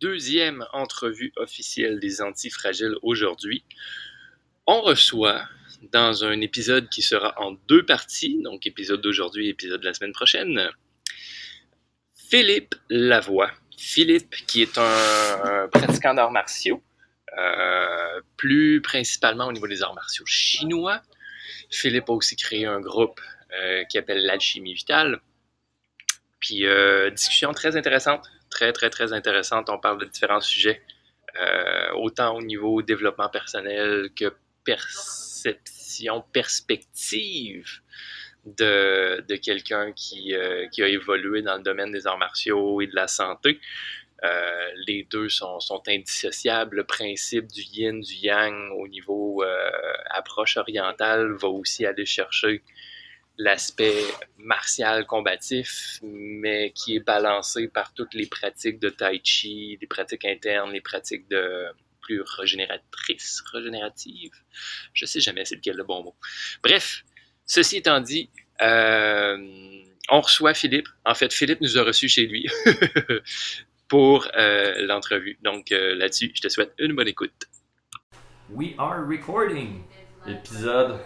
deuxième entrevue officielle des Antifragiles aujourd'hui. On reçoit dans un épisode qui sera en deux parties, donc épisode d'aujourd'hui et épisode de la semaine prochaine, Philippe Lavoie. Philippe, qui est un, pratiquant d'arts martiaux, euh, plus principalement au niveau des arts martiaux chinois. Philippe a aussi créé un groupe euh, qui appelle l'Alchimie Vitale. Puis, euh, discussion très intéressante, très, très, très intéressante. On parle de différents sujets, autant au niveau développement personnel que perception, perspective de, de quelqu'un qui, qui, a évolué dans le domaine des arts martiaux et de la santé. Euh, les deux sont, indissociables. Le principe du yin, du yang au niveau euh, approche orientale va aussi aller chercher l'aspect martial combatif, mais qui est balancé par toutes les pratiques de tai chi, les pratiques internes, les pratiques de plus régénératrices, régénératives. Je sais jamais c'est lequel le bon mot. Bref, ceci étant dit, euh, on reçoit Philippe. En fait, Philippe nous a reçus chez lui. pour euh, l'entrevue. Donc euh, là-dessus, je te souhaite une bonne écoute. We are recording. Épisode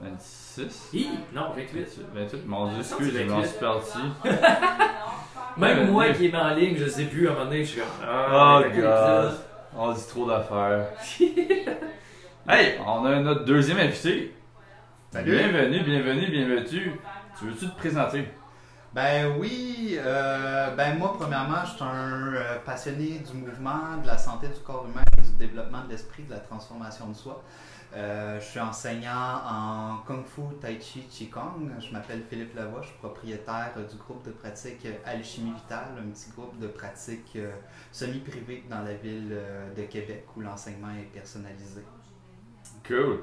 26. Hi, non, 28. 28. Mon dieu, excuse, je m'en suis parti. Même moi qui est en ligne, je sais plus, à un moment donné, je suis comme. Ah, oh, god. On dit trop d'affaires. hey, on a notre deuxième invité. Salut. Bienvenue, bienvenue, bienvenue. Tu veux-tu te présenter? Ben oui, euh, ben moi premièrement, je suis un euh, passionné du mouvement, de la santé du corps humain, du développement de l'esprit, de la transformation de soi. Euh, je suis enseignant en Kung Fu, Tai Chi, Qigong. Je m'appelle Philippe Lavoie, je suis propriétaire du groupe de pratique Alchimie Vitale, un petit groupe de pratique semi-privé dans la ville de Québec où l'enseignement est personnalisé. Cool.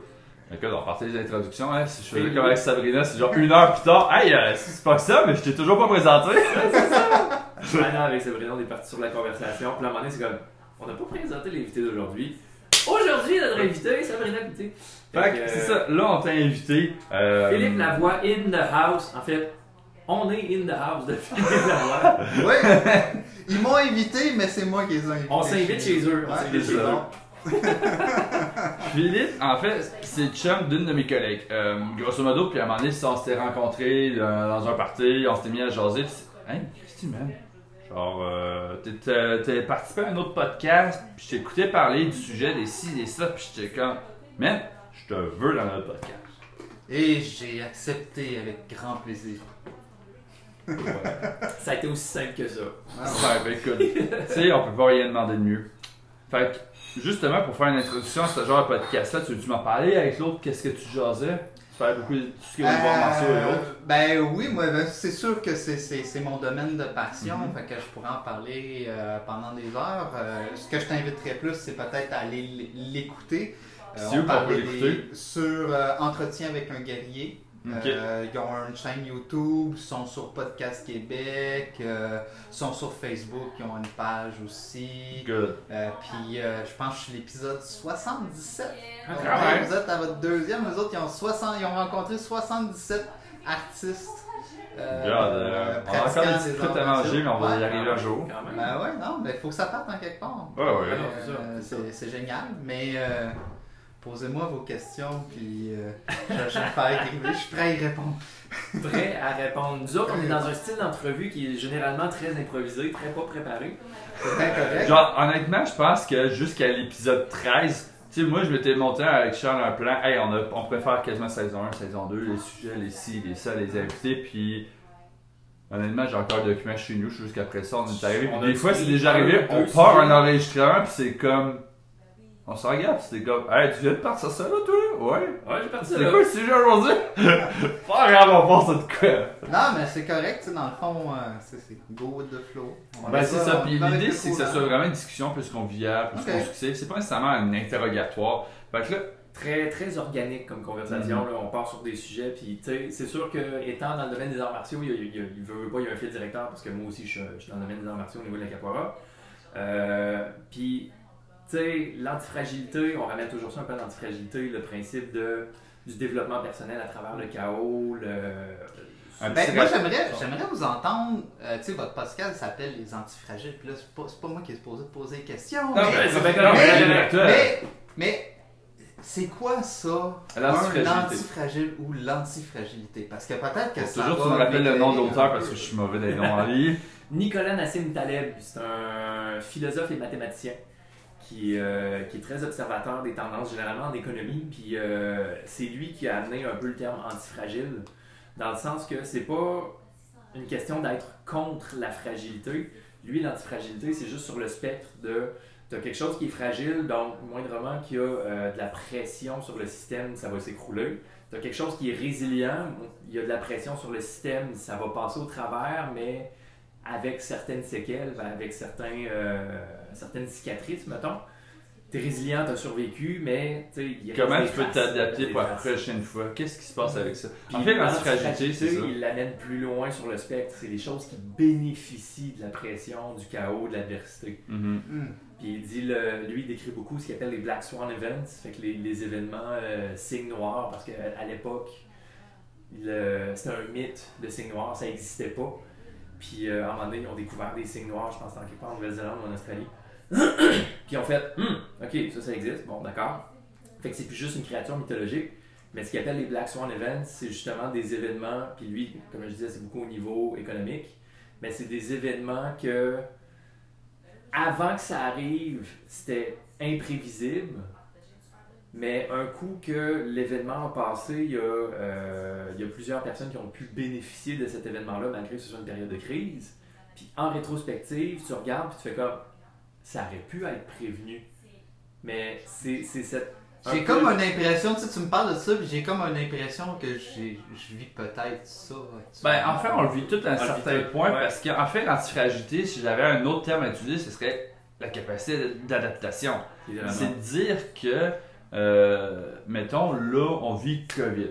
Écoute, on partait des introductions, hein. Si je faisais comme avec Sabrina, c'est genre une heure plus tard. Hey, euh, c'est pas ça, mais je t'ai toujours pas présenté. c'est ça. Maintenant, avec Sabrina, on est parti sur la conversation. Puis à un moment donné, c'est comme, on n'a pas présenté l'invité d'aujourd'hui. Aujourd'hui, notre invité, Sabrina Petit. Fait, que, c'est ça. Là, on t'a invité. Euh... Philippe Lavoie in the house. En fait, on est in the house de Philippe Lavoie. oui. Ils m'ont invité, mais c'est moi qui les ai invités. On s'invite chez eux. On s'invite chez eux. Philippe, en fait, c'est le chum d'une de mes collègues. Euh, grosso modo, puis à un moment donné, on s'était rencontrés dans un party, on s'était mis à jaser. Pis, hein, qu'est-ce que tu m'aimes? Genre, euh, t'es participé à un autre podcast, puis je t'écoutais parler du sujet des ci, des ça, puis j'étais comme, man, je te veux dans notre podcast. Et j'ai accepté avec grand plaisir. ça a été aussi simple que ça. Ah ouais, ben écoute, tu sais, on peut pas rien demander de mieux. Fait que, Justement, pour faire une introduction à ce genre de podcast-là, tu veux-tu m'en parler avec l'autre? Qu'est-ce que tu jasais? Beaucoup de tout ce qui est voir martiaux et autres Ben oui, moi, ben, c'est sûr que c'est mon domaine de passion, mm-hmm. fait que je pourrais en parler euh, pendant des heures. Euh, ce que je t'inviterais plus, c'est peut-être à aller l'écouter. Euh, on parlait sur Entretien avec un guerrier. Euh, ils ont une chaîne YouTube, sont sur Podcast Québec, euh, sont sur Facebook, ils ont une page aussi. Good. Euh, puis je pense que je suis l'épisode 77. Ah, vous êtes à votre deuxième, les autres ils ont, 60, ils ont rencontré 77 artistes. Euh, on a encore des petites à manger, mais on va y arriver un jour. Ben ouais, non, mais il faut que ça parte en quelque part. Ouais, ouais, c'est génial, mais Posez-moi vos questions, puis euh, je, vais faire Je suis prêt à y répondre. prêt à répondre. Nous autres, on est dans un style d'entrevue qui est généralement très improvisé, très pas préparé. C'est bien correct. Genre, honnêtement, je pense que jusqu'à l'épisode 13, tu sais, moi, je m'étais monté avec Charles un plan. Hey, on, a, on préfère quasiment saison 1, saison 2, les sujets, les ci, les ça, les invités, puis. Honnêtement, j'ai encore un document chez nous jusqu'après ça. On est arrivé. des fois, c'est déjà arrivé, on part un enregistrement, puis c'est comme on se regarde, c'était comme, hey, tu viens de partir ça là, toi? Ouais. Ouais, j'ai parti ça. C'est quoi le sujet aujourd'hui? Pas grave, on pense à de quoi. Non, mais c'est correct, tu sais, dans le fond, euh, c'est go with the flow. ben, c'est ça. Puis l'idée, c'est que ça soit vraiment une discussion plus conviviale, plus okay. constructive. C'est pas nécessairement un interrogatoire. Fait que là, très, très organique comme conversation. Mm-hmm. là, on part sur des sujets. Puis, c'est sûr que étant dans le domaine des arts martiaux, il, il, il, il veut pas, il y a un fil directeur parce que moi aussi, je, je suis dans le domaine des arts martiaux au niveau de la capoeira. Euh, puis, tu sais, l'antifragilité, on ramène toujours ça un peu à l'antifragilité, le principe de, du développement personnel à travers le chaos, le, Un Ben, moi, j'aimerais, j'aimerais vous entendre. euh, tu sais, votre podcast s'appelle Les Antifragiles. Puis là, c'est pas, c'est pas moi qui ai supposé de poser des questions. Non, mais, mais c'est mais- mais- mais c'est quoi ça, un L'antifragilité. antifragile ou l'antifragilité? Parce que peut-être que ça toujours que tu va me rappelles le nom de m'éclairer l'auteur un parce que je suis mauvais des noms en vie. Nicolas Nassim Taleb, c'est un philosophe et mathématicien qui, euh, qui est très observateur des tendances généralement en économie. Puis euh, c'est lui qui a amené un peu le terme antifragile, dans le sens que c'est pas une question d'être contre la fragilité. Lui, l'antifragilité, c'est juste sur le spectre de tu quelque chose qui est fragile, donc moindrement qu'il y a euh, de la pression sur le système, ça va s'écrouler. Tu as quelque chose qui est résilient, il y a de la pression sur le système, ça va passer au travers, mais avec certaines séquelles, avec certains, certaines cicatrices, mettons. Tu es résilient, tu as survécu, mais tu sais, il Comment des tu peux t'adapter des pour la prochaine fois? Qu'est-ce qui se passe avec ça? Puis En fait, c'est ça. il l'amène plus loin sur le spectre. C'est les choses qui bénéficient de la pression, du chaos, de l'adversité. Mhm. Hmm. Puis il dit, le- lui, il décrit beaucoup ce qu'il appelle les Black Swan Events, fait que les, les événements euh, signes noirs, parce qu'à à l'époque, le- c'était un mythe, le signe noir, ça n'existait pas. Puis euh, à un moment donné, ils ont découvert des signes noirs, je pense, dans quelque part en Nouvelle-Zélande ou en Australie. Puis ont fait, Hum, ok, ça, ça existe, bon, d'accord. Fait que c'est plus juste une créature mythologique. Mais ce qu'il appelle les Black Swan Events, c'est justement des événements, puis lui, comme je disais, c'est beaucoup au niveau économique, mais c'est des événements que, avant que ça arrive, c'était imprévisible, mais un coup que l'événement a passé, il y a, euh, il y a plusieurs personnes qui ont pu bénéficier de cet événement-là, malgré que ce soit une période de crise. Puis en rétrospective, tu regardes, puis tu fais comme, ça aurait pu être prévenu. Mais c'est c'est cette... J'ai peu- comme une impression, tu sais, tu me parles de ça, puis j'ai comme une impression que j'ai- je vis peut-être ça. Ben, en fait, on le vit tout à un On certain point ouais. parce qu'en fait, l'antifragilité, si j'avais un autre terme à utiliser, ce serait la capacité d'adaptation. C'est de dire que, euh, mettons, là, on vit COVID.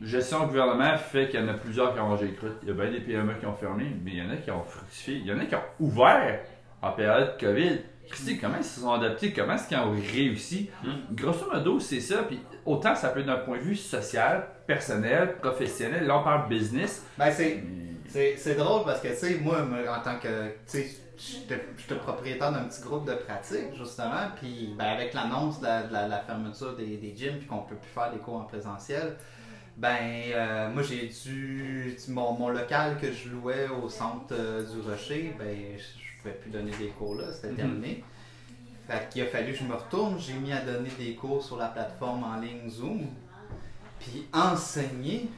Gestion du gouvernement fait qu'il y en a plusieurs qui ont mangé les croûtes. Il y a bien des PME qui ont fermé, mais il y en a qui ont fructifié. Il y en a qui ont ouvert en période COVID. Christy, comment ils se sont adaptés? Comment est-ce qu'ils ont réussi? Mm. Grosso modo, c'est ça. Puis autant ça peut être d'un point de vue social, personnel, professionnel. Là, on parle business. Ben, c'est. C'est c'est drôle parce que, tu sais, moi, en tant que. Tu sais, j'étais propriétaire d'un petit groupe de pratique, justement, puis ben, avec l'annonce de, la, de la- la fermeture des, des gyms, puis qu'on peut plus faire des cours en présentiel, ben, euh, moi, j'ai dû. Mon, mon local que je louais au centre euh, du Rocher, ben, je, je pouvais plus donner des cours là, c'était Mhm. terminé. Fait qu'il a fallu que je me retourne, j'ai mis à donner des cours sur la plateforme en ligne Zoom, puis enseigner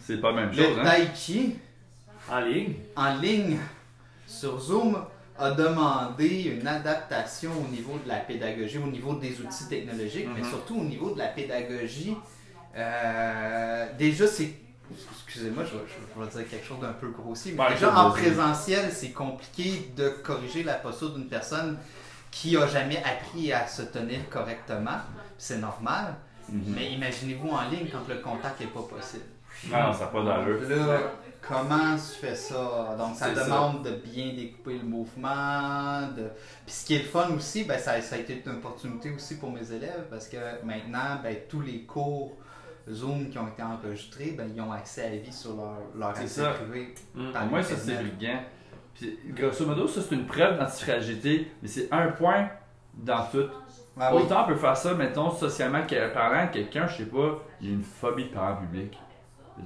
C'est pas la même le chose, hein? tai chi En ligne? en ligne sur Zoom a demandé une adaptation au niveau de la pédagogie, au niveau des outils technologiques, mais Mhm. surtout au niveau de la pédagogie. Euh, déjà, c'est. Excusez-moi, je, vais- je vais dire quelque chose d'un peu grossier, mais Ouais, déjà en présentiel, c'est compliqué de corriger la posture d'une personne qui a jamais appris à se tenir correctement. C'est normal, Mhm. mais imaginez-vous en ligne quand le contact n'est pas possible. Non, ça n'a pas d'allure. Là, comment tu fais ça? Donc, ça demande de bien découper le mouvement. De... Puis ce qui est le fun aussi, ben, ça, ça a été une opportunité aussi pour mes élèves parce que maintenant, ben, tous les cours Zoom qui ont été enregistrés, ben, ils ont accès à la vie sur leur, leur C'est accès ça. privé. Mm. Par Moi, ça, c'est brillant. Puis, grosso modo, ça, c'est une preuve d'antifragilité, mais c'est un point dans tout. Ah oui. Autant on peut faire ça, mettons, socialement parlant, quelqu'un, je sais pas, il a une phobie de parents publics.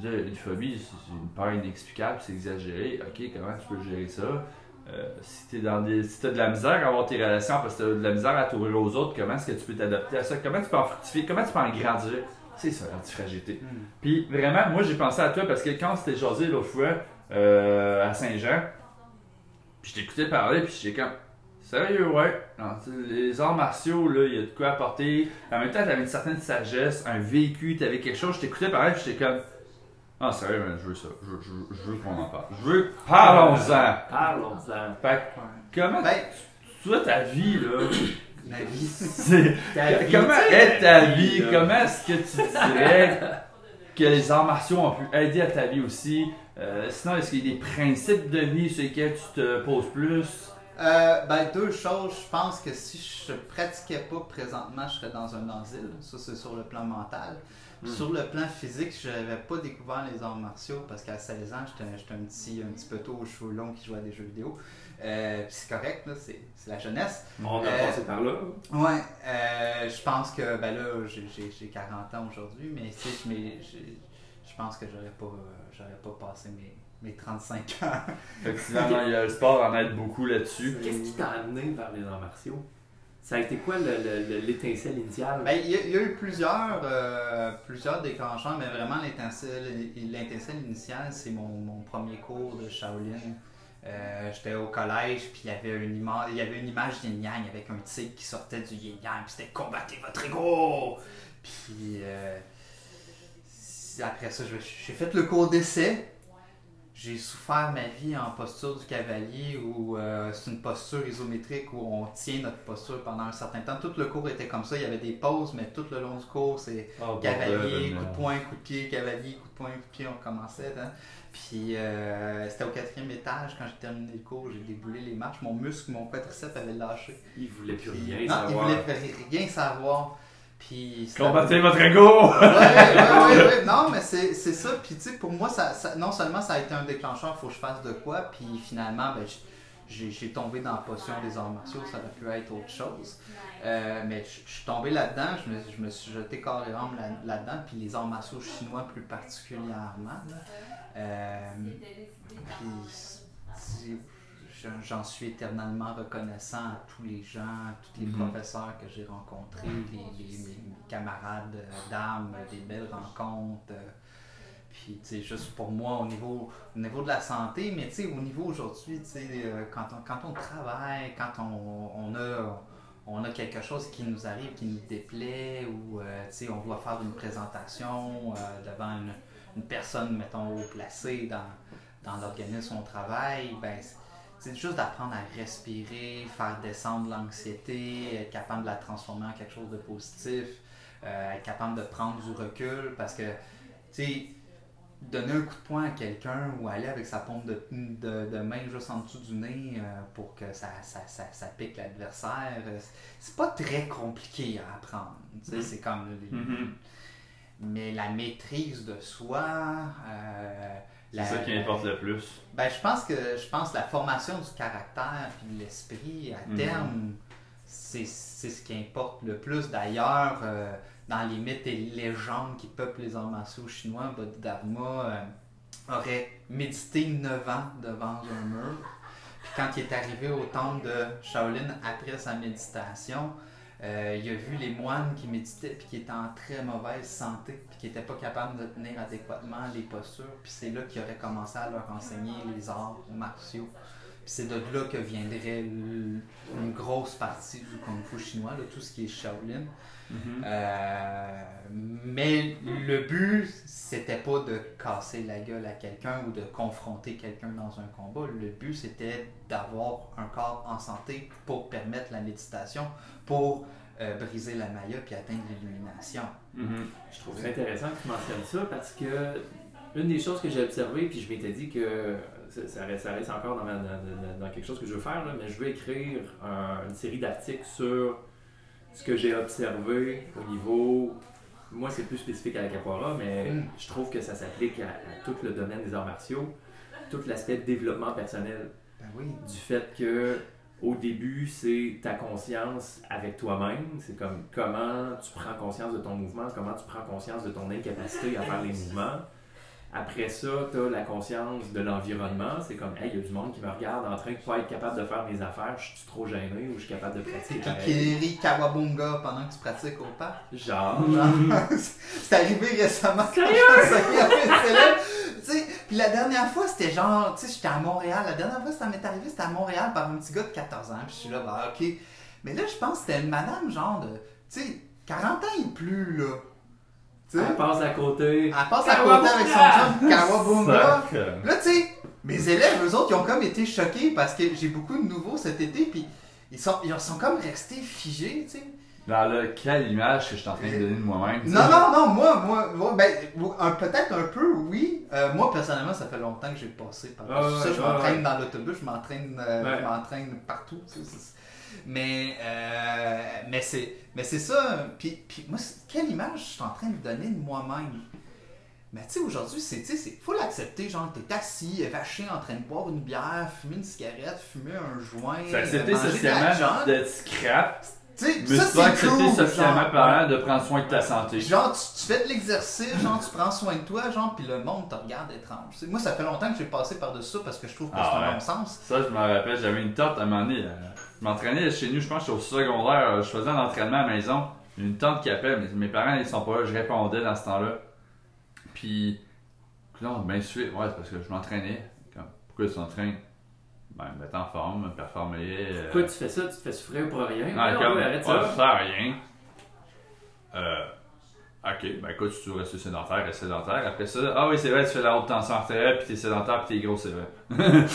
Une phobie, c'est une peur inexplicable, c'est exagéré. Ok, comment tu peux gérer ça? Euh, si t'es dans des. Si t'as de la misère à avoir tes relations parce que t'as de la misère à t'ouvrir aux autres, comment est-ce que tu peux t'adapter à ça? Comment tu peux en fructifier? Comment tu peux en grandir? C'est ça, l'antifragilité. Hmm. Puis vraiment, moi j'ai pensé à toi parce que quand c'était jasé l'autre fois euh, à Saint-Jean, puis je t'écoutais parler, puis j'étais comme sérieux, ouais? Non, tu les arts martiaux, là, il y a de quoi apporter. En même temps, t'avais une certaine sagesse, un vécu, t'avais quelque chose. Je t'écoutais parler, puis j'étais comme ah sérieux, man, je veux ça. Je, je- je veux qu'on en parle. Je veux. Parlons-en. Parlons-en. Fait que, comment Ben, toi ta vie là, ma vie. c'est vie, Comment est ta vie? là. Comment est-ce que tu dirais que les arts martiaux ont pu aider à ta vie aussi? Euh, sinon, est-ce qu'il y a des principes de vie sur lesquels tu te poses plus? Euh, ben, deux choses. Je pense que si je pratiquais pas présentement, je serais dans un asile. Ça, c'est sur le plan mental. Hmm. Sur le plan physique, je n'avais pas découvert les arts martiaux parce qu'à 16 ans, j'étais j'étais un petit, un petit peu aux cheveux longs qui jouait à des jeux vidéo. Euh, c'est correct, là, c'est c'est la jeunesse. On a Euh, passé par là. Ouais, euh, je pense que, ben là, j'ai- j'ai j'ai 40 ans aujourd'hui, mais tu sais, je pense que j'aurais pas, euh, j'aurais pas passé mes, mes 35 ans. Effectivement, il y a- le sport en aide beaucoup là-dessus. Qu'est-ce qui t'a amené vers les arts martiaux? Ça a été quoi le- le- le- l'étincelle initiale? Ben, il y, a- eu plusieurs, euh, plusieurs déclencheurs, mais vraiment l'étincelle initiale, c'est mon, mon premier cours de Shaolin. Euh, J'étais au collège, puis il y avait une image, il y avait une image yin-yang avec un tigre qui sortait du yin-yang, puis c'était combattez votre ego! Puis euh, après ça, j'ai fait le cours d'essai. J'ai souffert ma vie en posture du cavalier où euh, c'est une posture isométrique où on tient notre posture pendant un certain temps. Tout le cours était comme ça, il y avait des pauses, mais tout le long du cours, c'est Oh, cavalier, coup de poing, coup de pied, cavalier, coup de poing, coup de pied, on commençait. hein. Puis euh, c'était au quatrième étage, quand j'ai terminé le cours, j'ai déboulé les marches, mon muscle, mon quadriceps avait lâché. Il voulait plus Puis- rien non, savoir. il voulait rien savoir. Puis Combattez votre ego! ouais, ouais, ouais, ouais. Non, mais c'est c'est ça. Puis, tu sais, pour moi, ça, ça- non seulement ça a été un déclencheur, faut que je fasse de quoi. Puis, finalement, ben, j'ai tombé dans la potion des arts martiaux. Ça aurait pu être autre chose. Euh, mais je je suis tombé là-dedans. Je me, je me suis jeté corps et âme là- là-dedans. puis, les arts martiaux chinois, plus particulièrement. là. Euh, puis, j'en- suis éternellement reconnaissant à tous les gens, à tous les Mhm. professeurs que j'ai rencontrés, les, les- mes, mes camarades euh, d'armes, des belles rencontres. puis, tu sais, juste pour moi, au niveau, au niveau de la santé, mais tu sais, au niveau aujourd'hui, tu sais, euh, quand on, quand on travaille, quand on, on a on a quelque chose qui nous arrive, qui nous déplaît, ou euh, tu sais, on doit faire une présentation euh, devant une, une personne, mettons, haut placée dans, dans l'organisme où on travaille, ben, c'est- juste d'apprendre à respirer, faire descendre l'anxiété, être capable de la transformer en quelque chose de positif, euh, être capable de prendre du recul, parce que, tu sais, donner un coup de poing à quelqu'un ou aller avec sa pompe de, de, de main juste en dessous du nez euh, pour que ça, ça, ça, ça pique l'adversaire, euh, c'est pas très compliqué à apprendre. Tu sais, C'est comme. Mhm. Mais la maîtrise de soi. euh, C'est ça qui importe le plus. ben, je pense que je pense la formation du caractère puis de l'esprit à Mhm. terme, c'est ce qui importe le plus. D'ailleurs, euh, dans les mythes et légendes qui peuplent les arts martiaux chinois, Bodhidharma euh, aurait médité 9 ans devant un mur. Puis quand il est arrivé au temple de Shaolin après sa méditation, euh, il a vu les moines qui méditaient puis qui étaient en très mauvaise santé puis qui n'étaient pas capables de tenir adéquatement les postures. Puis c'est là qu'il aurait commencé à leur enseigner les arts martiaux. C'est de là que viendrait une grosse partie du kung fu chinois, là, tout ce qui est Shaolin. Mhm. Euh, mais le but, c'était pas de casser la gueule à quelqu'un ou de confronter quelqu'un dans un combat. Le but, c'était d'avoir un corps en santé pour permettre la méditation, pour euh, briser la maya puis atteindre l'illumination. Mhm. Je trouve ça intéressant que tu mentionnes ça parce que une des choses que j'ai observées, puis je m'étais dit que ça, reste, ça reste encore dans, ma- dans- dans- dans quelque chose que je veux faire, là, mais je veux écrire un- une série d'articles sur ce que j'ai observé au niveau. Moi, c'est plus spécifique à la capoeira, mais Mm. je trouve que ça s'applique à, à tout le domaine des arts martiaux, tout l'aspect développement personnel Ben oui. du fait que au début, c'est ta conscience avec toi-même. C'est comme comment tu prends conscience de ton mouvement, comment tu prends conscience de ton incapacité à faire les mouvements. Après ça, tu as la conscience de l'environnement. C'est comme, hey, il y a du monde qui me regarde en train de pas être capable de faire mes affaires. Je suis trop gêné ou je suis capable de pratiquer. Rit Kawabunga pendant que tu pratiques au parc? Genre, c'est arrivé récemment. Sérieux? Puis la dernière fois, c'était genre, tu sais, j'étais à Montréal. La dernière fois, ça m'est arrivé, c'était à Montréal par un petit gars de 14 ans. Puis je suis là, bah, ok. Mais là, je pense que c'était une madame, genre de, tu sais, 40 ans et plus, là. Elle passe à côté. elle passe à côté avec son chum Kawabunga. Là, tu sais, mes élèves, eux autres, ils ont comme été choqués parce que j'ai beaucoup de nouveaux cet été, puis ils sont, ils sont comme restés figés, tu sais. Dans le, quelle image que je suis en train de donner de moi-même. Non, non, non, moi, moi, moi, ben, peut-être un peu, oui. Euh, moi, personnellement, ça fait longtemps que j'ai passé par Ah ouais, ça. Je ouais, m'entraîne ouais. dans l'autobus, je m'entraîne euh, Ouais. je m'entraîne partout. tu sais, c'est- Mais, euh, mais c'est mais c'est ça. Puis, puis moi, quelle image je suis en train de donner de moi-même? Mais tu sais, aujourd'hui, c'est, faut l'accepter. Genre, t'es assis, vaché, en train de boire une bière, fumer une cigarette, fumer un joint. C'est accepté de socialement d'être scrap, Tu sais, ça, c'est accepté cool, socialement parlant de prendre soin de ta santé. Genre, tu, tu fais de l'exercice, genre, tu prends soin de toi, genre, puis le monde te regarde étrange. Moi, ça fait longtemps que j'ai passé par-dessus ça parce que je trouve que Ah c'est un ouais. bon sens. Ça, je me rappelle, j'avais une tante à un moment donné. euh, je m'entraînais chez nous, je pense que au secondaire. euh, Je faisais un entraînement à la maison. Une tante qui appelle, mais mes parents, ils sont pas là. Je répondais dans ce temps-là. Puis, non, ben, suite, ouais, c'est parce que je m'entraînais. Pourquoi tu t'entraînes? Ben, mettre en forme, performer. euh, Pourquoi tu fais ça? Tu te fais souffrir pour rien? Non, comme, ouais, arrête ouais, ça. ça sert à rien. Euh, ok, ben écoute, tu veux rester sédentaire, reste sédentaire. Après ça, ah oui, c'est vrai, tu fais la haute tension artérielle, puis t'es sédentaire, puis t'es gros, c'est vrai.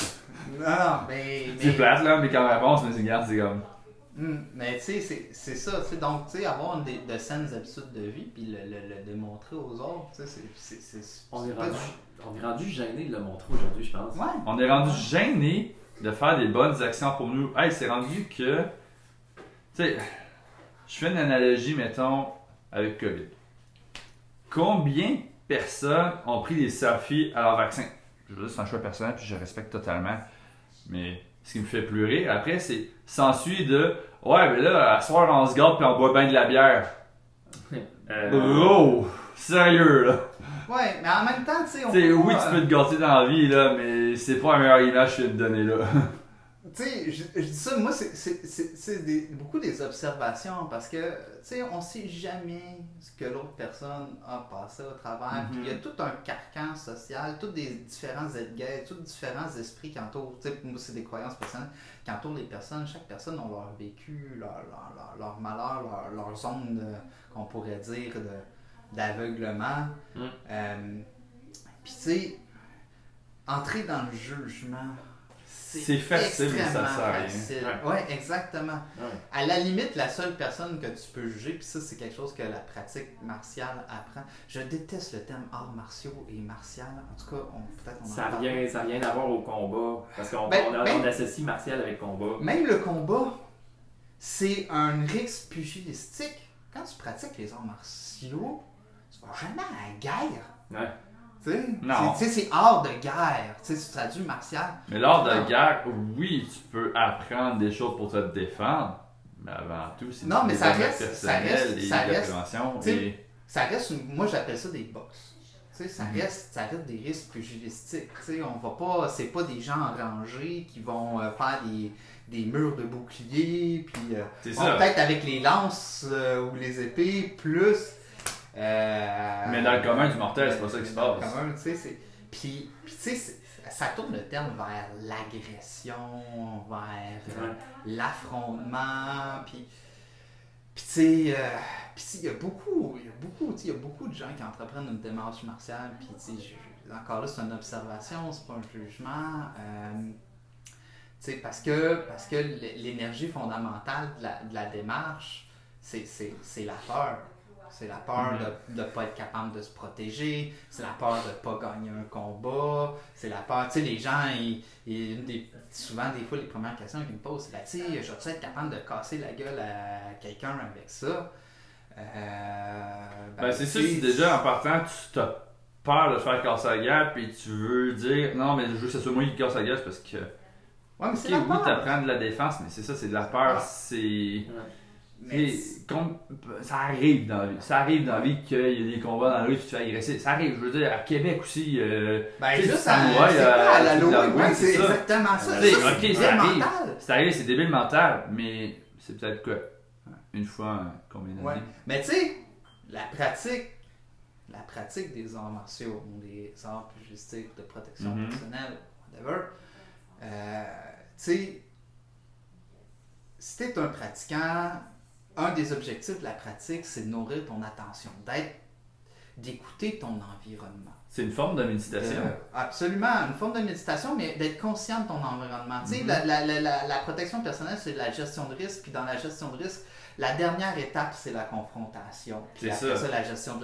Non, non, mais. C'est mais, plate, là, mais comme réponse, mais c'est regarde, c'est comme. Hmm, mais tu sais, c'est- c'est ça. tu sais, Donc, tu sais, avoir des, de saines habitudes de vie, puis le, le, le démontrer aux autres, tu sais, c'est- c'est. c'est- On est, rendu, du- on est rendu gêné de le montrer aujourd'hui, je pense. Ouais. On est rendu gêné de faire des bonnes actions pour nous. Hey, c'est rendu que. Tu sais, je fais une analogie, mettons, avec COVID. Combien de personnes ont pris des selfies à leur vaccin? Je veux dire, c'est un choix personnel, puis je respecte totalement. Mais ce qui me fait pleurer, après, c'est s'ensuit de Ouais, mais là, à soir, on se garde, puis on boit bien de la bière. Euh, Oh! Sérieux, là! Ouais, mais en même temps, tu sais, on. Peut oui, pas, tu peux te gâter dans la vie, là, mais c'est pas la meilleure image que je vais te donner, là. Tu sais, je, je dis ça, moi, c'est- beaucoup des observations parce que, tu sais, on sait jamais ce que l'autre personne a passé au travers. Mhm. Il y a tout un carcan social, tous des différents aides tous différents esprits qui entourent, tu sais, moi, c'est des croyances personnelles qui entourent les personnes. Chaque personne a leur vécu, leur, leur, leur, leur malheur, leur, zone, de- qu'on pourrait dire, d'aveuglement. Mhm. Euh, Puis, tu sais, entrer dans le jugement. C'est facile, ça sert à rien. Ouais, exactement. ouais. À la limite, la seule personne que tu peux juger, puis ça, c'est quelque chose que la pratique martiale apprend. Je déteste le terme arts martiaux et martial. En tout cas, on- peut-être on en Ça n'a parlera. rien, ça a rien à voir au combat. Parce qu'on Ben, on ben- on associe martial avec combat. Même le combat, c'est un risque pugilistique. Quand tu pratiques les arts martiaux, tu vas jamais à la guerre. Ouais. Tu sais, Non. C'est- tu sais, c'est art de guerre. Tu sais, traduis martial. Mais lors de guerre, oui, tu peux apprendre des choses pour te défendre, mais avant tout, c'est Non, mais ça reste- ça reste- ça de la rest- prévention. tu sais, et- ça reste une- moi j'appelle ça des box. Tu sais, ça, Mhm. reste, ça reste des risques pugilistiques. On va pas, c'est pas des gens rangés qui vont euh, faire des, des murs de boucliers, puis euh, ça. peut-être avec les lances euh, ou les épées, plus. Euh, Mais dans le commun du mortel, c'est pas ça qui se passe. commun, tu sais, c'est- Puis, puis tu sais, ça tourne le terme vers l'agression, vers euh, Ouais. l'affrontement, puis puis tu sais, euh, puis tu sais, il y a beaucoup, il y a beaucoup, tu sais, il y a beaucoup de gens qui entreprennent une démarche martiale, puis tu sais, encore là c'est une observation, c'est pas un jugement, euh, tu sais, parce que parce que l'énergie fondamentale de la, de la démarche, c'est la peur. C'est la peur de ne pas être capable de se protéger, c'est la peur de ne pas gagner un combat, c'est la peur, tu sais, les gens, ils, ils- une des- souvent, des fois, les premières questions qu'ils me posent, c'est là, tu sais, je vais être capable de casser la gueule à quelqu'un avec ça? Euh, Ben, c'est ça, tu déjà en partant, tu as peur de te faire casser la gueule, puis tu veux dire non, mais je veux que ce soit moi qui casse la gueule, c'est parce que. Ouais, mais c'est Ok, la oui, peur. t'apprends de la défense, mais c'est ça, c'est de la peur, c'est. Mais ça arrive dans la vie. Ça arrive dans la vie qu'il y a des combats dans la rue, tu te fais agresser. Ça arrive, je veux dire, à Québec aussi. euh, Ben, juste à, c'est à ouais, c'est ça. exactement ça. C'est ça arrive. C'est arrivé, c'est débile mental, mais c'est peut-être quoi? Une fois, combien d'années? Ouais. Mais tu sais, la pratique, la pratique des arts martiaux, des arts pugilistiques de protection Mhm. personnelle, whatever, euh, tu sais, si t'es un pratiquant, un des objectifs de la pratique, c'est de nourrir ton attention, d'être d'écouter ton environnement. C'est une forme de méditation. Euh, absolument, une forme de méditation, mais d'être conscient de ton environnement. Tu sais, Mhm. la, la- la- la- la protection personnelle, c'est la gestion de risque, puis dans la gestion de risque, la dernière étape, c'est la confrontation. Puis C'est après ça. ça, la gestion de.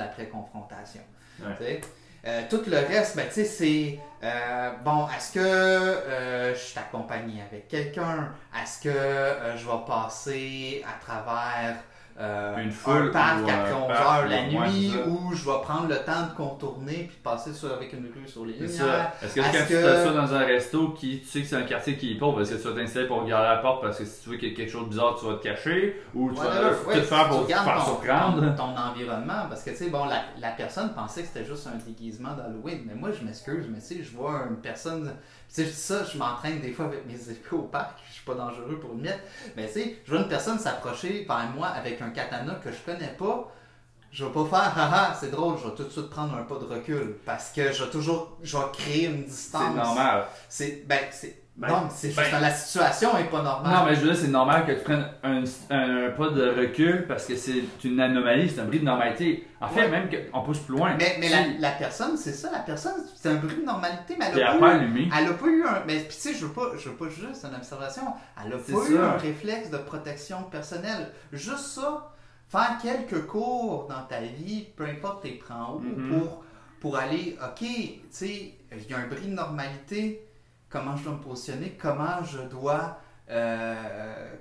Ouais. Tu sais? Euh, tout le reste, ben, tu sais, c'est euh, bon, est-ce que euh, je suis accompagné avec quelqu'un? Est-ce que euh, je vais passer à travers euh, Une foule un parc à un 11 parc, heures la nuit ça. ou je vais prendre le temps de contourner puis de passer sur, avec une rue sur les lumières? ça. Est-ce que quand tu que- t'assois dans un resto qui tu sais que c'est un quartier qui est pauvre, est-ce que tu vas t'installer pour regarder la porte parce que si tu veux qu'il y ait quelque chose de bizarre, tu vas te cacher ou tu vas ouais, tout faire pour te faire ton, surprendre? ton, ton environnement parce que tu sais bon la, la personne pensait que c'était juste un déguisement d'Halloween mais moi je m'excuse mais tu sais je vois une personne sais je dis ça je m'entraîne des fois avec mes épées au parc je suis pas dangereux pour le mettre mais tu sais je vois une personne s'approcher vers moi avec un katana que je connais pas je vais pas faire haha c'est drôle je vais tout de suite prendre un pas de recul parce que je vais toujours je vais créer une distance C'est normal. c'est ben c'est Ben, non c'est juste ben- la situation est pas normale Non, mais je veux dire, c'est normal que tu prennes un, un pas de recul parce que c'est une anomalie, c'est un bris de normalité. En fait, Ouais. même qu'on pousse plus loin. Mais, mais la, la personne, c'est ça, la personne, c'est un bruit de normalité, mais elle a, pas eu, allumé. elle a pas eu un. Mais puis, tu sais, je veux pas, je veux pas juste une observation. Elle a pas eu un réflexe de protection personnelle. Juste ça, faire quelques cours dans ta vie, peu importe tes prends où, Mhm. pour, pour aller, ok, tu sais, il y a un bris de normalité, comment je dois me positionner, comment je dois. euh,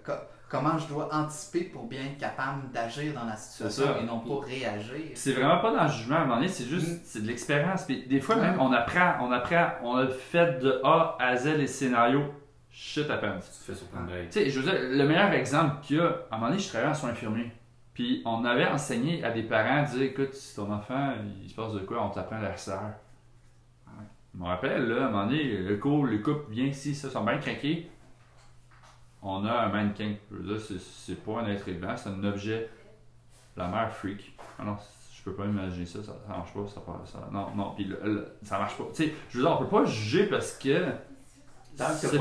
co- Comment je dois anticiper pour bien être capable d'agir dans la situation et non pas réagir. C'est vraiment pas dans le jugement à un moment donné, c'est juste Mm. c'est de l'expérience. Des fois même on apprend, on apprend, on a fait de A à Z les scénarios. Shit happens. Tu te fais surprendre. Tu sais, je veux dire, le meilleur exemple qu'il y a, à un moment donné, je travaillais en soins infirmiers. Puis on avait enseigné à des parents, dire écoute, si ton enfant, il se passe de quoi, on t'apprend la RCR. Je me rappelle, là, à un moment donné, le cours, le couple vient ici, ça, sont bien craqués. On a un mannequin. Je veux dire, c'est- c'est pas un être vivant, c'est un objet. La mère freak. Ah non, je peux pas imaginer ça, ça, ça marche pas, ça, ça Non, non, puis ça marche pas. Tu sais, je veux dire, on peut pas juger parce que. Tant que c'est t'as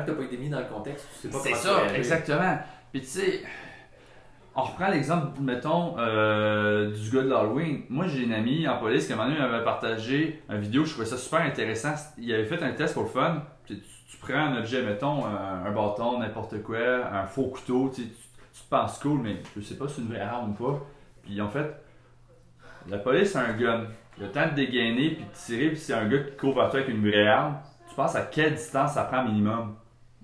pas, pas- été mis dans le contexte, tu sais pas c'est comment ça, tu réagis. exactement. Puis tu sais, on reprend l'exemple, mettons, euh, du gars de l'Halloween. Moi, j'ai une amie en police qui, à donné, m'avait partagé une vidéo, je trouvais ça super intéressant. Il avait fait un test pour le fun. Tu, prends un objet, mettons, un, un bâton, n'importe quoi, un faux couteau, tu, penses cool, mais je sais pas si c'est une vraie arme ou pas. Puis en fait, la police a un gun. Le temps de dégainer puis de tirer, puis c'est un gars qui court vers toi avec une vraie arme. Tu penses à quelle distance ça prend minimum?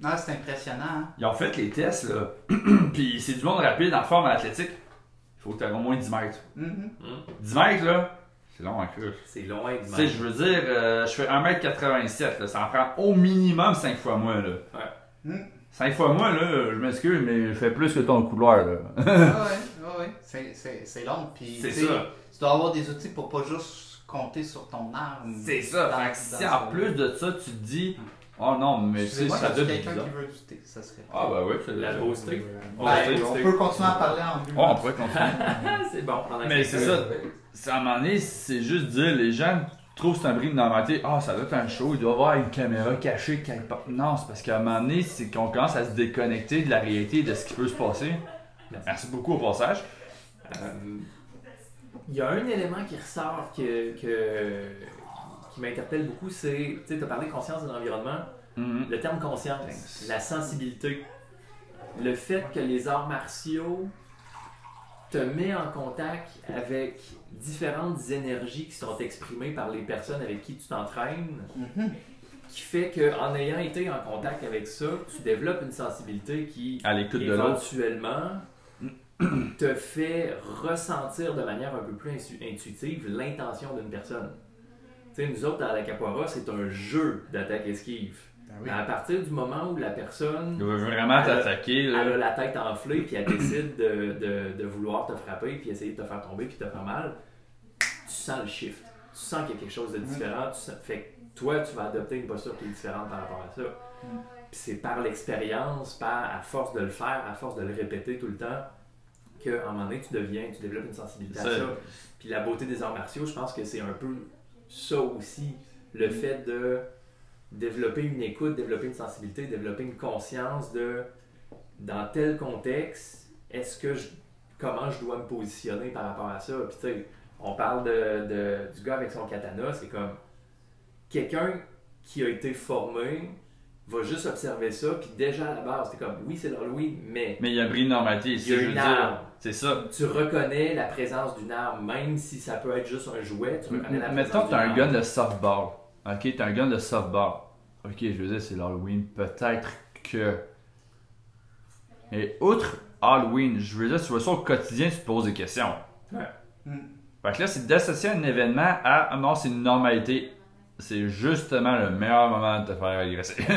Non, c'est impressionnant. hein. Ils ont fait les tests, là. Puis c'est du monde rapide en forme athlétique. Il faut que tu aies au moins 10 mètres. Mhm. 10 mètres, là, c'est long cru. C'est loin de Tu sais, je veux dire, euh, je fais 1m87, là. Ça en prend au minimum 5 fois moi, là. Ouais. Mm. 5 fois moi, là, je m'excuse, mais je fais plus que ton couloir, là. Ah ouais, ah ouais. C'est- C'est c'est long. Puis, C'est tu sais, ça. Tu dois avoir des outils pour pas juste compter sur ton arme. C'est ça. Dans- Fait que si en plus de ça, tu te dis, oh non, mais tu sais, Excusez-moi, ça être quelqu'un bizarre. qui veut du thé, ça serait. Ah, bah oui, c'est La Ben, va on peut continuer à parler en Oh, buvant. on pourrait continuer. Ah, c'est bon. Mais c'est ça. C'est à un moment donné, c'est juste dire, les gens trouvent que c'est un bris de normalité. Ah, ça doit être un show, il doit y avoir une caméra cachée quelque part. Non, c'est parce qu'à un moment donné, c'est qu'on commence à se déconnecter de la réalité de ce qui peut se passer. Merci beaucoup au passage. Euh, Il y a un élément qui ressort que, que- qui m'interpelle beaucoup, c'est, tu sais, tu as parlé de conscience de l'environnement, Mhm. le terme conscience, la sensibilité, le fait que les arts martiaux te met en contact avec différentes énergies qui sont exprimées par les personnes avec qui tu t'entraînes, Mhm. qui fait qu'en ayant été en contact avec ça, tu développes une sensibilité qui À l'écoute de l'autre. éventuellement te fait ressentir de manière un peu plus intu- intuitive l'intention d'une personne. Sais, nous autres, dans la capoeira, c'est un jeu d'attaque-esquive. Ben oui. À partir du moment où la personne Il veut vraiment Elle a- t'attaquer. elle a là. la tête enflée, puis elle décide de, de- de vouloir te frapper, puis essayer de te faire tomber, puis te faire mal, tu sens le shift. Tu sens qu'il y a quelque chose de différent. Tu sens- Fait que toi, tu vas adopter une posture qui est différente par rapport à ça. Mm. Puis c'est par l'expérience, par à force de le faire, à force de le répéter tout le temps, qu'à un moment donné, tu deviens, tu développes une sensibilité à ça. Puis la beauté des arts martiaux, je pense que c'est un peu ça aussi. Le fait de développer une écoute, développer une sensibilité, développer une conscience de dans tel contexte, est-ce que je comment je dois me positionner par rapport à ça? Puis tu sais, On parle de, de- du gars avec son katana, c'est comme quelqu'un qui a été formé va juste observer ça, puis déjà à la base, c'est comme oui, c'est l'Halloween, mais Mais il y a un bris de normalité ici, Il y a je une veux dire. arme. C'est ça. tu reconnais la présence d'une arme, même si ça peut être juste un jouet, tu reconnais la présence Mettons, t'as un d'une gun arme. de softball. Ok, t'as un gun de softball. Ok, je veux dire, c'est l'Halloween. Peut-être que. Et outre Halloween, je veux dire, tu vois ça au quotidien, tu te poses des questions. Ouais. Mm. Fait que là, c'est d'associer un événement à. Ah non, c'est une normalité. C'est justement le meilleur moment de te faire agresser. Puis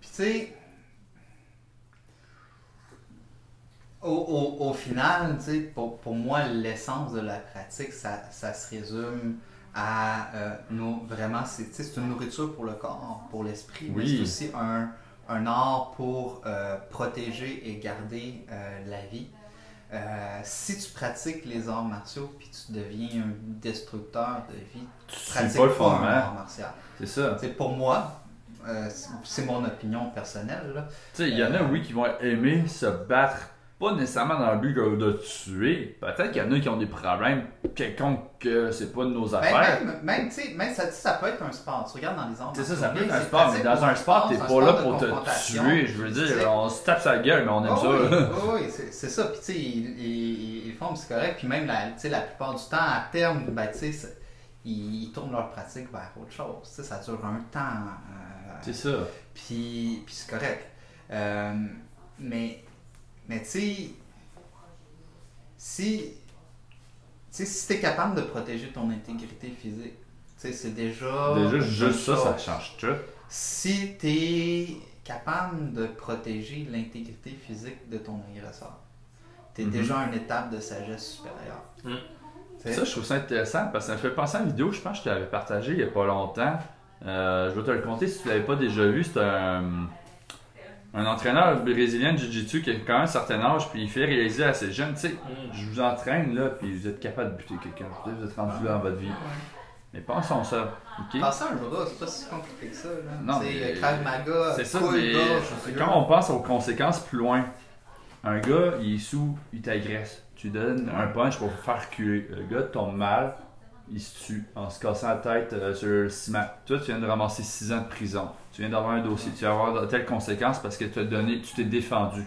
tu sais, au, au, au final, pour, pour moi, l'essence de la pratique, ça, ça se résume à euh, nos, vraiment, c'est une nourriture pour le corps, pour l'esprit, mais c'est aussi un, un art pour euh, protéger et garder euh, la vie. Euh, si tu pratiques les arts martiaux puis tu deviens un destructeur de vie, tu pratiques pas le fondement. un art martial. c'est ça. Tu sais, pour moi, c'est- mon opinion personnelle. Tu sais, il y en a, oui, qui vont aimer se battre, pas nécessairement dans le but de tuer. Peut-être qu'il y en a qui ont des problèmes quelconques que c'est pas de nos Ben, affaires. même, même, tu sais, même ça, ça peut être un sport. Tu regardes dans les arts C'est ça, ça peut être un sport, mais dans un sport, t'es pas sport là pour te tuer. Je veux dire, on se tape sa gueule, mais on aime ça. oui, ah oui, c'est ça. Puis tu sais, ils, ils, ils font, c'est correct. Puis même la, tu sais, la plupart du temps, à terme, ben, tu sais, ils, ils tournent leur pratique vers autre chose. Ça dure un temps. euh, C'est ça. Puis, puis c'est correct. Euh, mais, mais tu sais, si, tu si t'es capable de protéger ton intégrité physique, tu sais, c'est déjà. Déjà, juste ça, ça change tout. Si t'es capable de protéger l'intégrité physique de ton agresseur, t'es Mhm. déjà à une étape de sagesse supérieure. Mhm. Tu? Ça, je trouve ça intéressant parce que ça me fait penser à une vidéo, je pense que je t'avais partagé il y a pas longtemps. Euh, je vais te le conter si tu l'avais pas déjà vu. C'est un, un entraîneur brésilien de Jiu-Jitsu qui a quand même un certain âge, puis il fait réaliser à ces jeunes, tu sais, Mm. je vous entraîne là, puis vous êtes capable de buter quelqu'un. Vous êtes rendu là dans votre vie. Mais pensons ça, ok? Passer un judo, c'est pas si compliqué que ça. Là. Sais, mais- Krav Maga, C'est ça, mais quand on pense aux conséquences plus loin, un gars, il est sous, il t'agresse. Tu donnes un punch pour faire reculer. Le gars tombe mal, il se tue en se cassant la tête euh, sur le ciment. Toi, tu viens de ramasser 6 ans de prison. Tu viens d'avoir un dossier. Tu vas avoir de telles conséquences parce que tu as donné, tu t'es défendu.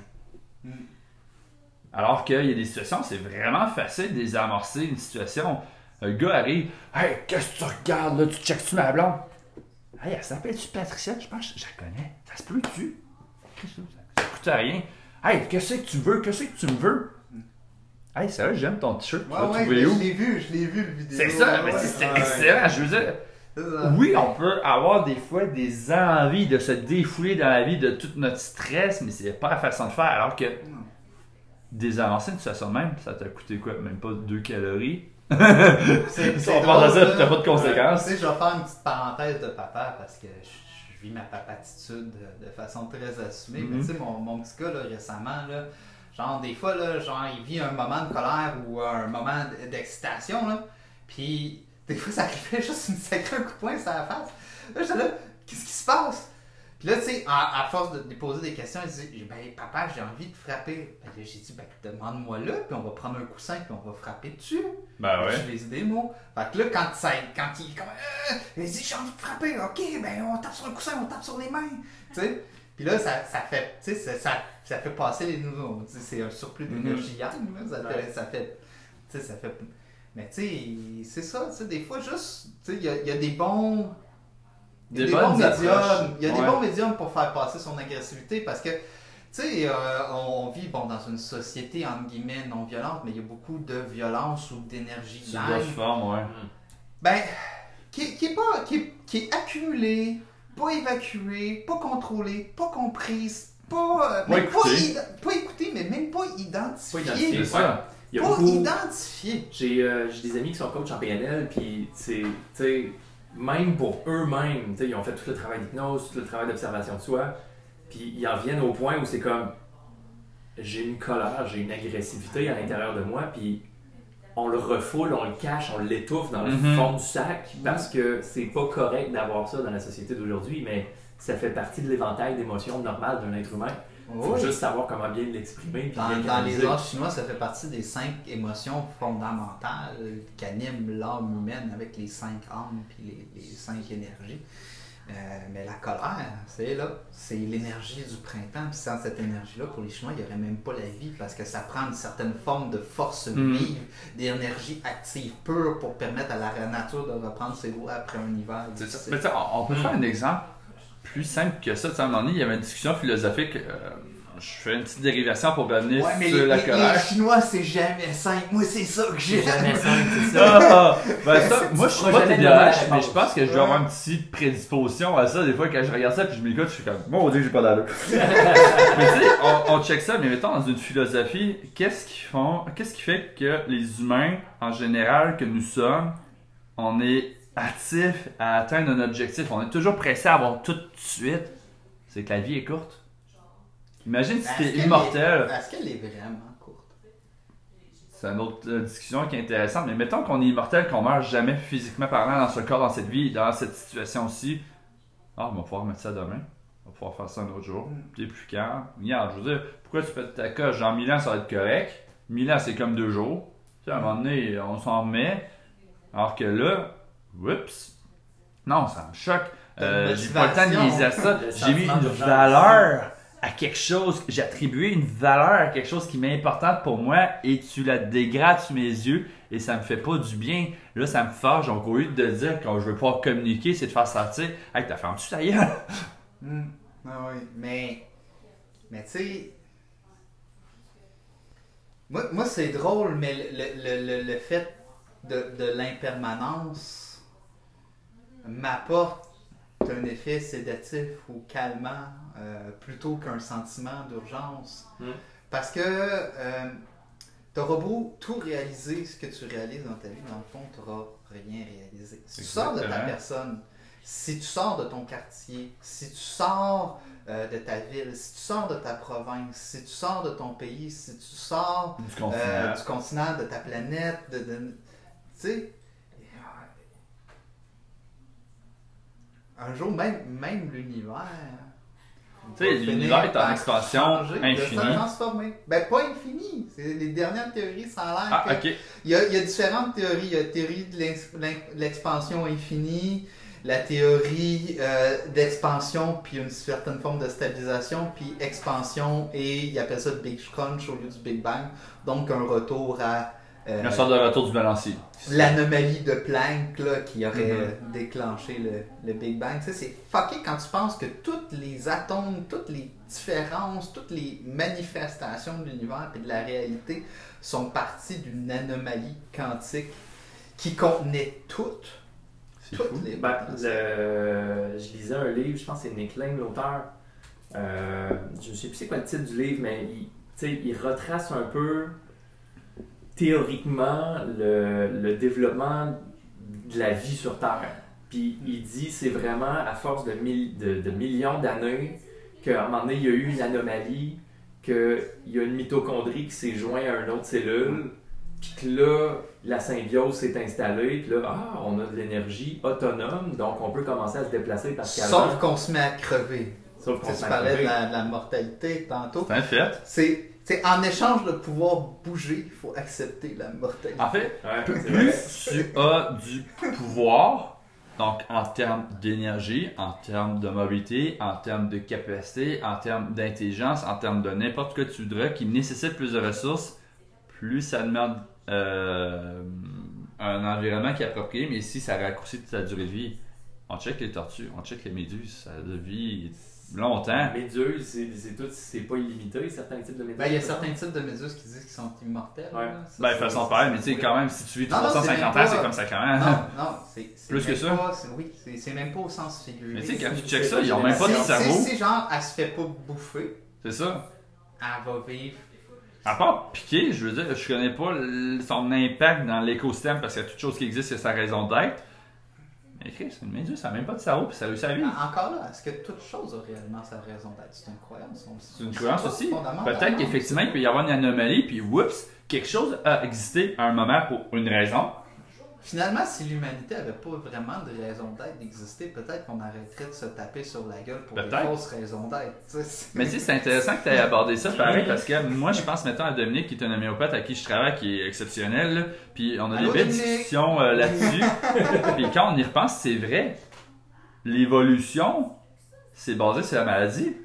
Mm. Alors qu'il y a des situations, c'est vraiment facile de désamorcer une situation. Un gars arrive, Hey, qu'est-ce que tu regardes là? Tu checkes-tu ma blonde? Hey, elle s'appelle-tu Patricia? Je pense que je la connais. Ça se peut-tu? Ça coûte à rien. Hey, qu'est-ce que tu veux? Qu'est-ce que tu me veux? Hey, sérieux, j'aime ton t-shirt. Ouais, ouais, trouvé je l'ai vu, je l'ai vu le vidéo. C'est ça, mais ouais, c'est- c'est ouais, excellent. Je veux dire, oui, on peut avoir des fois des envies de se défouler dans la vie de tout notre stress, mais c'est pas la façon de faire. Alors que désamorcer une situation de même, ça t'a coûté quoi? Même pas 2 calories? C'est- Si on pense à ça, t'as pas de conséquences. Tu sais, je vais faire une petite parenthèse de papa parce que je, je vis ma papatitude de, de façon très assumée. Mais Mhm. tu sais, mon, mon petit gars, là, récemment, là, genre, des fois, là, genre, il vit un moment de colère ou un moment d'excitation, là. Puis, des fois, ça arrivait juste une sacrée un coup de poing sur la face. Là, j'étais là, qu'est-ce qui se passe? Puis là, tu sais, à, à force de lui poser des questions, il dit Ben, papa, j'ai envie de frapper. Ben, là, j'ai dit Ben, demande-moi là, puis on va prendre un coussin, puis on va frapper dessus. Ben Je les des mots. Fait que là, quand, ça, quand il est comme. Euh, il dit J'ai envie de frapper, ok, ben on tape sur un coussin, on tape sur les mains. Tu sais? Puis là, ça, ça fait. Tu sais, ça, ça, fait passer les nouveaux. C'est un surplus Mhm. d'énergie yang. Ça fait. Ça fait tu sais, ça fait. Mais tu sais, c'est ça, tu sais, des fois, juste. Tu sais, il y a, y a des bons. Il y a Des des, bons médiums. Il y a des bons médiums pour faire passer son agressivité parce que. Tu sais, euh, on vit bon, dans une société entre guillemets non violente, mais il y a beaucoup de violence ou d'énergie yang. formes, ouais. Ben, qui, qui est pas. Qui qui est accumulée, pas évacuée, pas contrôlée, pas comprise, pas. Écoutée. Pas, ida- pas écoutée, mais même pas identifiée. Pas identifiée. Ça. Il y a Pas beaucoup. identifiée. J'ai euh, j'ai des amis qui sont coachs en PNL, puis c'est, tu sais, même pour eux-mêmes, tu sais, ils ont fait tout le travail d'hypnose, tout le travail d'observation de soi, puis ils en viennent au point où c'est comme, j'ai une colère, j'ai une agressivité à l'intérieur de moi, puis on le refoule, on le cache, on l'étouffe dans le Mhm. fond du sac, parce que c'est pas correct d'avoir ça dans la société d'aujourd'hui, mais ça fait partie de l'éventail d'émotions normales d'un être humain. Il faut Oui. juste savoir comment bien l'exprimer. Dans, les arts chinois, ça fait partie des cinq émotions fondamentales qu'animent l'âme humaine avec les cinq âmes puis les, les cinq énergies. Euh, mais la colère, c'est là, c'est l'énergie du printemps. Puis sans cette énergie-là, pour les Chinois, il n'y aurait même pas la vie parce que ça prend une certaine forme de force Mhm. vive, d'énergie active pure pour permettre à la nature de reprendre ses voies après un hiver. Mais on, on peut faire un exemple plus simple que ça. Tu sais, à un moment donné, il y avait une discussion philosophique. euh, je fais une petite dérivation pour revenir Ouais, mais sur les, la les- les colère. Chinois, c'est jamais simple. Moi, c'est ça que j'aime. jamais simple, c'est ça. Ah, ben ça, moi je suis pas TDAH, mais je pense que je dois avoir une petite prédisposition à ça. Des fois, quand je regarde ça puis je m'écoute, je suis comme, mon dieu, j'ai pas d'allure. mais tu sais, on, on check ça, mais mettons dans une philosophie, qu'est-ce qui font, qu'est-ce qui fait que les humains, en général, que nous sommes, on est actifs à atteindre un objectif, on est toujours pressé à avoir tout de suite, c'est que la vie est courte. Imagine si t'es immortel. est- Est-ce qu'elle est vraiment courte? C'est une autre euh, discussion qui est intéressante, mais mettons qu'on est immortel, qu'on meurt jamais physiquement parlant dans ce corps, dans cette vie, dans cette situation-ci. Ah, on va pouvoir mettre ça demain. On va pouvoir faire ça un autre jour. Puis plus calme. Regarde, je veux dire, pourquoi tu pètes ta coche? Genre, 1000 ans, ça va être correct. 1000 ans, c'est comme deux jours. Tu sais, à un moment donné, on s'en remet. Alors que là, oups. Non, ça me choque. Euh, j'ai pas le temps de à ça. J'ai mis une valeur à quelque chose. J'ai attribué une valeur à quelque chose qui m'est importante pour moi et tu la dégrades sous mes yeux et ça me fait pas du bien. Là, ça me fâche. Donc, au lieu de dire que je veux pas communiquer, c'est de faire sortir. Hey, t'as fait un petit gueule? Hmm. Ah oui, mais. Mais tu sais. Moi, moi c'est drôle, mais le, le, le, le fait de, de l'impermanence m'apporte un effet sédatif ou calmant euh, plutôt qu'un sentiment d'urgence. Mm. Parce que euh, t'auras beau tout réaliser ce que tu réalises dans ta vie, dans le fond, t'auras rien réalisé. Si tu sors de ta personne, si tu sors de ton quartier, si tu sors euh, de ta ville, si tu sors de ta province, si tu sors de ton pays, si tu sors Du euh, continent. du continent, de ta planète, de, de- tu sais, un jour même, même l'univers. Tu sais, l'univers est en expansion infinie. transformer. Ben pas infini. C'est les dernières théories, ça a l'air Ah, que ok. il y, a, il y a différentes théories. Il y a la théorie de l'ex- l'ex- l'expansion infinie, la théorie euh, d'expansion, puis une certaine forme de stabilisation, puis expansion, et ils appellent ça le Big Crunch au lieu du Big Bang. Donc un retour à euh, Une sorte de retour du balancier. l'anomalie de Planck là, qui aurait Mhm. déclenché le, le Big Bang. Tu sais, c'est fucké quand tu penses que tous les atomes, toutes les différences, toutes les manifestations de l'univers et de la réalité sont parties d'une anomalie quantique qui contenait toutes, toutes fou. les Ben, le- Je lisais un livre, je pense que c'est Nick Lane, l'auteur. Euh, je ne sais plus c'est quoi le titre du livre, mais il, tu sais, il retrace un peu théoriquement le, le développement de la vie sur Terre. Puis il dit c'est vraiment à force de, mille- de, de millions d'années qu'à un moment donné, il y a eu une anomalie, qu'il y a une mitochondrie qui s'est jointe à une autre cellule, puis que là, la symbiose s'est installée, puis là, ah, on a de l'énergie autonome, donc on peut commencer à se déplacer parce qu'avant... Sauf qu'on se met à crever. Sauf Tu qu'on sais, tu s'en parlais de crevait. la, de la mortalité tantôt. C'est un fait. C'est c'est en échange de pouvoir bouger, il faut accepter la mortalité. En fait, Ouais, Plus tu as du pouvoir, donc en termes d'énergie, en termes de mobilité, en termes de capacité, en termes d'intelligence, en termes de n'importe quoi que tu voudrais, qui nécessite plus de ressources, plus ça demande euh, un environnement qui est approprié, mais ici ça raccourcit ta durée de vie. On check les tortues, on check les méduses, ça vie longtemps. Méduse, c'est c'est tout, c'est pas illimité, certains types de méduses. Ben, il y a certains types de méduses qui disent qu'ils sont immortels. Ouais. là. Ça, Ben, façon pareille, mais tu sais, quand même, si tu vis Non, non, c'est 350 même ans, c'est comme ça quand même. Non, non, c'est Plus que ça? pas- oui, c'est même pas au sens figuré. Mais tu sais, quand tu c'est- check ça, ils ont même pas de cerveau. C'est genre, elle se fait pas bouffer, C'est ça. elle va vivre. À part piquer, je veux dire, je connais pas son impact dans l'écosystème parce qu'il y a toute chose qui existe, a sa raison d'être. Mais Chris, une méduse, ça n'a même pas de cerveau puis ça à vivre. Encore là, est-ce que toute chose a réellement sa raison d'être? C'est une croyance. on- C'est une croyance aussi. Peut-être qu'effectivement, il peut y avoir une anomalie, puis oups, quelque chose a existé à un moment pour une raison. Finalement, si l'humanité avait pas vraiment de raison d'être d'exister, peut-être qu'on arrêterait de se taper sur la gueule pour des fausses raisons d'être. Mais tu sais, c'est intéressant que tu aies abordé ça pareil parce que moi, je pense maintenant à Dominique qui est un homéopathe à qui je travaille qui est exceptionnel. là. Puis on a Allô, des belles Dominique? discussions euh, là-dessus. Puis quand on y repense, c'est vrai. L'évolution, c'est basé sur la maladie.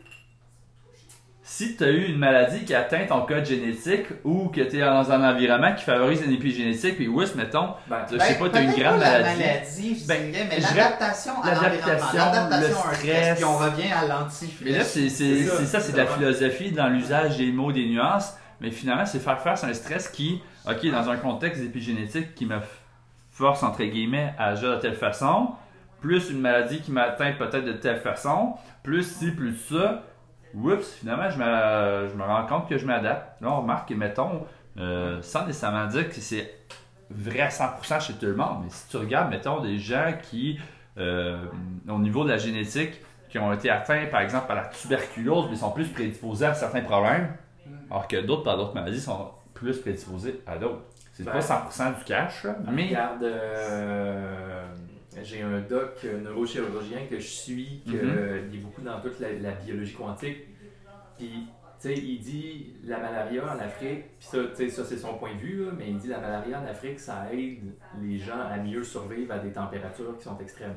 Si tu as eu une maladie qui atteint ton code génétique ou que tu es dans un environnement qui favorise une épigénétique, puis oui, mettons, Ben, je sais pas, tu as une grande pas la maladie. maladie, je Ben, dirais, mais l'adaptation à l'environnement, l'adaptation, l'adaptation à un le stress, puis on revient à l'anti Mais là, c'est ça, c'est de la philosophie dans l'usage des mots, des nuances. Mais finalement, c'est faire face à un stress qui, OK, dans un contexte épigénétique qui me force, entre guillemets, à agir de telle façon, plus une maladie qui m'atteint peut-être de telle façon, plus ci, plus ça, oups, finalement, je me, je me rends compte que je m'adapte. Là, on remarque que, mettons, euh, sans nécessairement dire que c'est vrai à 100% chez tout le monde, mais si tu regardes, mettons, des gens qui, euh, au niveau de la génétique, qui ont été atteints, par exemple, par la tuberculose, mais sont plus prédisposés à certains problèmes, alors que d'autres, par d'autres maladies, sont plus prédisposés à d'autres. C'est Ben, pas 100% du cash, là, mais... Regarde, euh, j'ai un doc euh, neurochirurgien que je suis, qui Mhm. est beaucoup dans toute la, la biologie quantique. Puis, tu sais, il dit la malaria en Afrique, puis ça, tu sais, ça c'est son point de vue, là, mais il dit la malaria en Afrique, ça aide les gens à mieux survivre à des températures qui sont extrêmes.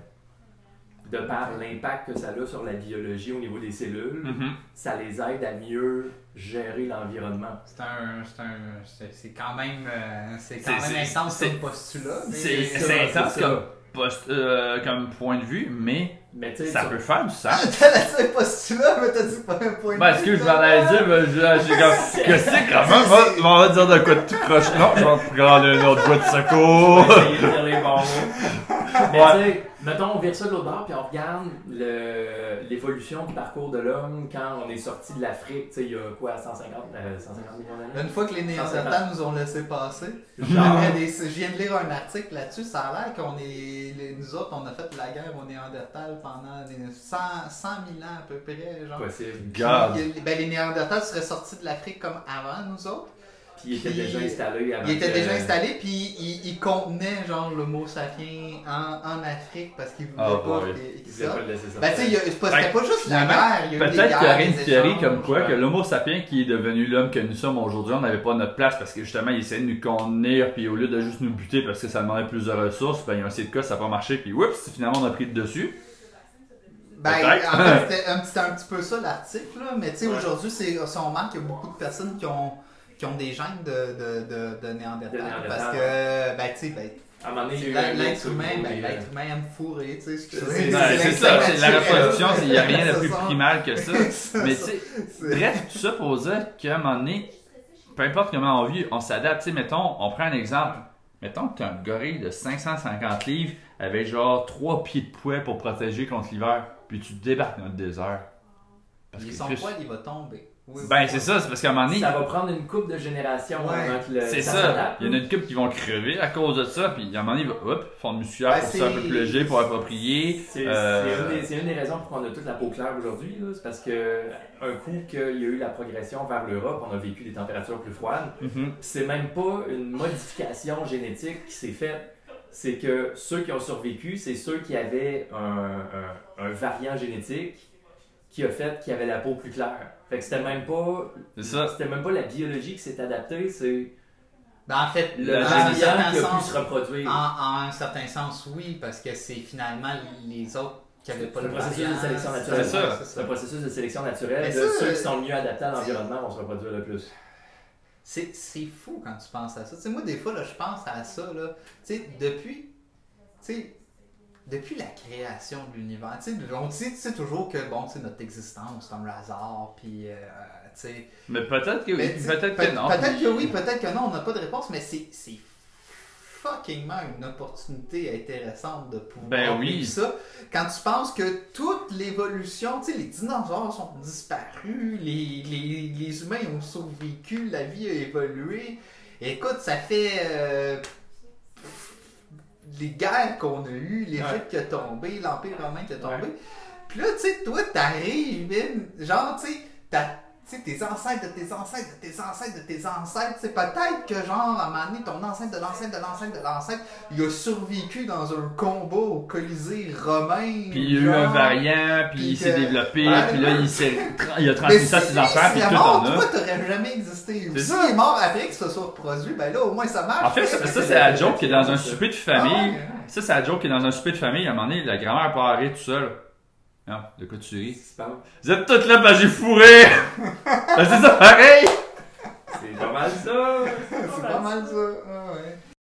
De par l'impact que ça a sur la biologie au niveau des cellules, Mhm. ça les aide à mieux gérer l'environnement. C'est un, c'est un, c'est c'est quand même, euh, c'est quand même c'est- intense c'est- comme postulat. C'est ça, c'est c'est intense comme, post- euh, comme point de vue, mais Mais ça peut faire du sens. t'as laissé un postulat, mais t'as dit pas un point de Ben, vue, ce que je toi, m'en là. dire, ben, je- j'ai comme, que c'est comment, on va, on va dire de quoi de tout croche? Non, je vais prendre un autre bout de secours. Mais Ouais. tu sais, mettons, on vire ça de l'autre bord, puis on regarde le- l'évolution du parcours de l'homme quand on est sorti de l'Afrique, tu sais, il y a quoi, 150, euh, 150 millions d'années? Une fois que les Néandertals nous ont laissé passer, Genre. j'avais des- je viens de lire un article là-dessus, ça a l'air qu'on est, les- nous autres, on a fait la guerre aux Néandertals pendant des 100, 100 000 ans à peu près, genre. Possible. God. Puis, ben, les Néandertals seraient sortis de l'Afrique comme avant nous autres. Puis il était Puis, déjà installé avant Ils étaient que- déjà installés, puis ils contenaient genre l'homo sapiens en, en Afrique parce qu'ils voulaient Oh pas Il ça. voulait pas le laisser sortir. Ben, il c'était Fait pas juste la finalement, guerre, il y a eu des Peut-être qu'il y aurait une théorie comme quoi ouais. que l'homo sapiens qui est devenu l'homme que nous sommes aujourd'hui, on n'avait pas notre place parce que justement il essayait de nous contenir puis au lieu de juste nous buter parce que ça demandait plus de ressources, ben il y a un de cas, ça n'a pas marché puis oups, finalement on a pris le dessus. Ben, Peut-être. en fait, c'était un, petit- un petit peu ça l'article, là. Mais tu sais, Ouais. aujourd'hui, c'est, si on remarque qu'il y a beaucoup de personnes qui ont, qui ont des gènes de, de, de, de Néandertal. De Néandertal, parce que, ben, tu sais, ben, À un moment donné, l'être humain, ben, l'être humain aime fourrer, tu sais. ce que C'est- ça, c'est la reproduction, il n'y a rien de plus primal que ça. Mais tu sais, bref, tout ça pour dire qu'à un moment donné, peu importe comment on vit, on s'adapte. Tu sais, mettons, on prend un exemple. Mettons que tu as un gorille de 550 livres avec genre 3 pieds de poids pour protéger contre l'hiver, puis tu débarques dans le désert. Parce que poil, il va tomber. Oui, Ben, c'est ça, c'est parce qu'à un moment donné, Ça va prendre une couple de générations Ouais. avant que le. c'est ça. Il y en a une couple qui vont crever à cause de ça, puis à un moment donné, hop, forme musculaire Ben, pour ça un peu plus léger, pour approprier. C'est Euh, c'est une, des- c'est une des raisons pour qu'on a toute la peau claire aujourd'hui. C'est parce que un coup qu'il y a eu la progression vers l'Europe, on a vécu des températures plus froides. mhm. C'est même pas une modification génétique qui s'est faite. C'est que ceux qui ont survécu, c'est ceux qui avaient un, un- un variant génétique qui a fait qu'il y avait la peau plus claire. Fait que c'était même pas. C'était même pas la biologie qui s'est adaptée, c'est Ben, en fait, le dans un variant certain qui a pu sens, se reproduire. en, en un certain sens, oui, parce que c'est finalement les autres qui n'avaient pas C'est le processus variant. de sélection C'est naturelle. ça. c'est un processus de sélection naturelle. De ça, ceux euh, qui sont le mieux adaptés à l'environnement vont se reproduire le plus. C'est, c'est fou quand tu penses à ça. Tu sais, moi, des fois, là, je pense à ça, là. Tu sais, depuis, tu sais, depuis la création de l'univers, tu sais, on dit toujours que, bon, notre existence, c'est un hasard, puis, euh, tu sais... Mais peut-être que oui, peut-être peut- que non. Peut-être que oui, peut-être que non, on n'a pas de réponse, mais c'est, fuckingement une opportunité intéressante de pouvoir Ben oui. ça. Quand tu penses que toute l'évolution, tu sais, les dinosaures sont disparus, les, les, les humains ont survécu, la vie a évolué. Écoute, ça fait euh, les guerres qu'on a eues, l'Égypte qui a tombé, l'Empire romain qui a tombé. Puis là, tu sais, toi, t'arrives, genre, tu sais, t'as- tu sais, tes ancêtres de tes ancêtres de tes ancêtres de tes ancêtres. C'est peut-être que, genre, à un moment donné, ton ancêtre de l'ancêtre de l'ancêtre de l'ancêtre, il a survécu dans un combat au Colisée romain. Puis il y a eu un variant, puis il s'est développé, puis là il, s'est il a transmis ça à ses enfants, puis tout mort, en a. toi, t'aurais jamais existé. Si il est mort après que ce soit reproduit, ben là, au moins ça marche. En fait, ça, ça, c'est la joke qui est dans un souper de Ah famille. ouais. Ça, c'est la joke qui est dans un souper de famille. À un moment donné, la grand-mère part tout seul. Non, de quoi tu ris? C'est pas- Vous êtes toutes là parce que j'ai fourré! Ben, c'est ça pareil! c'est pas mal ça. C'est pas mal ça. Ah ouais.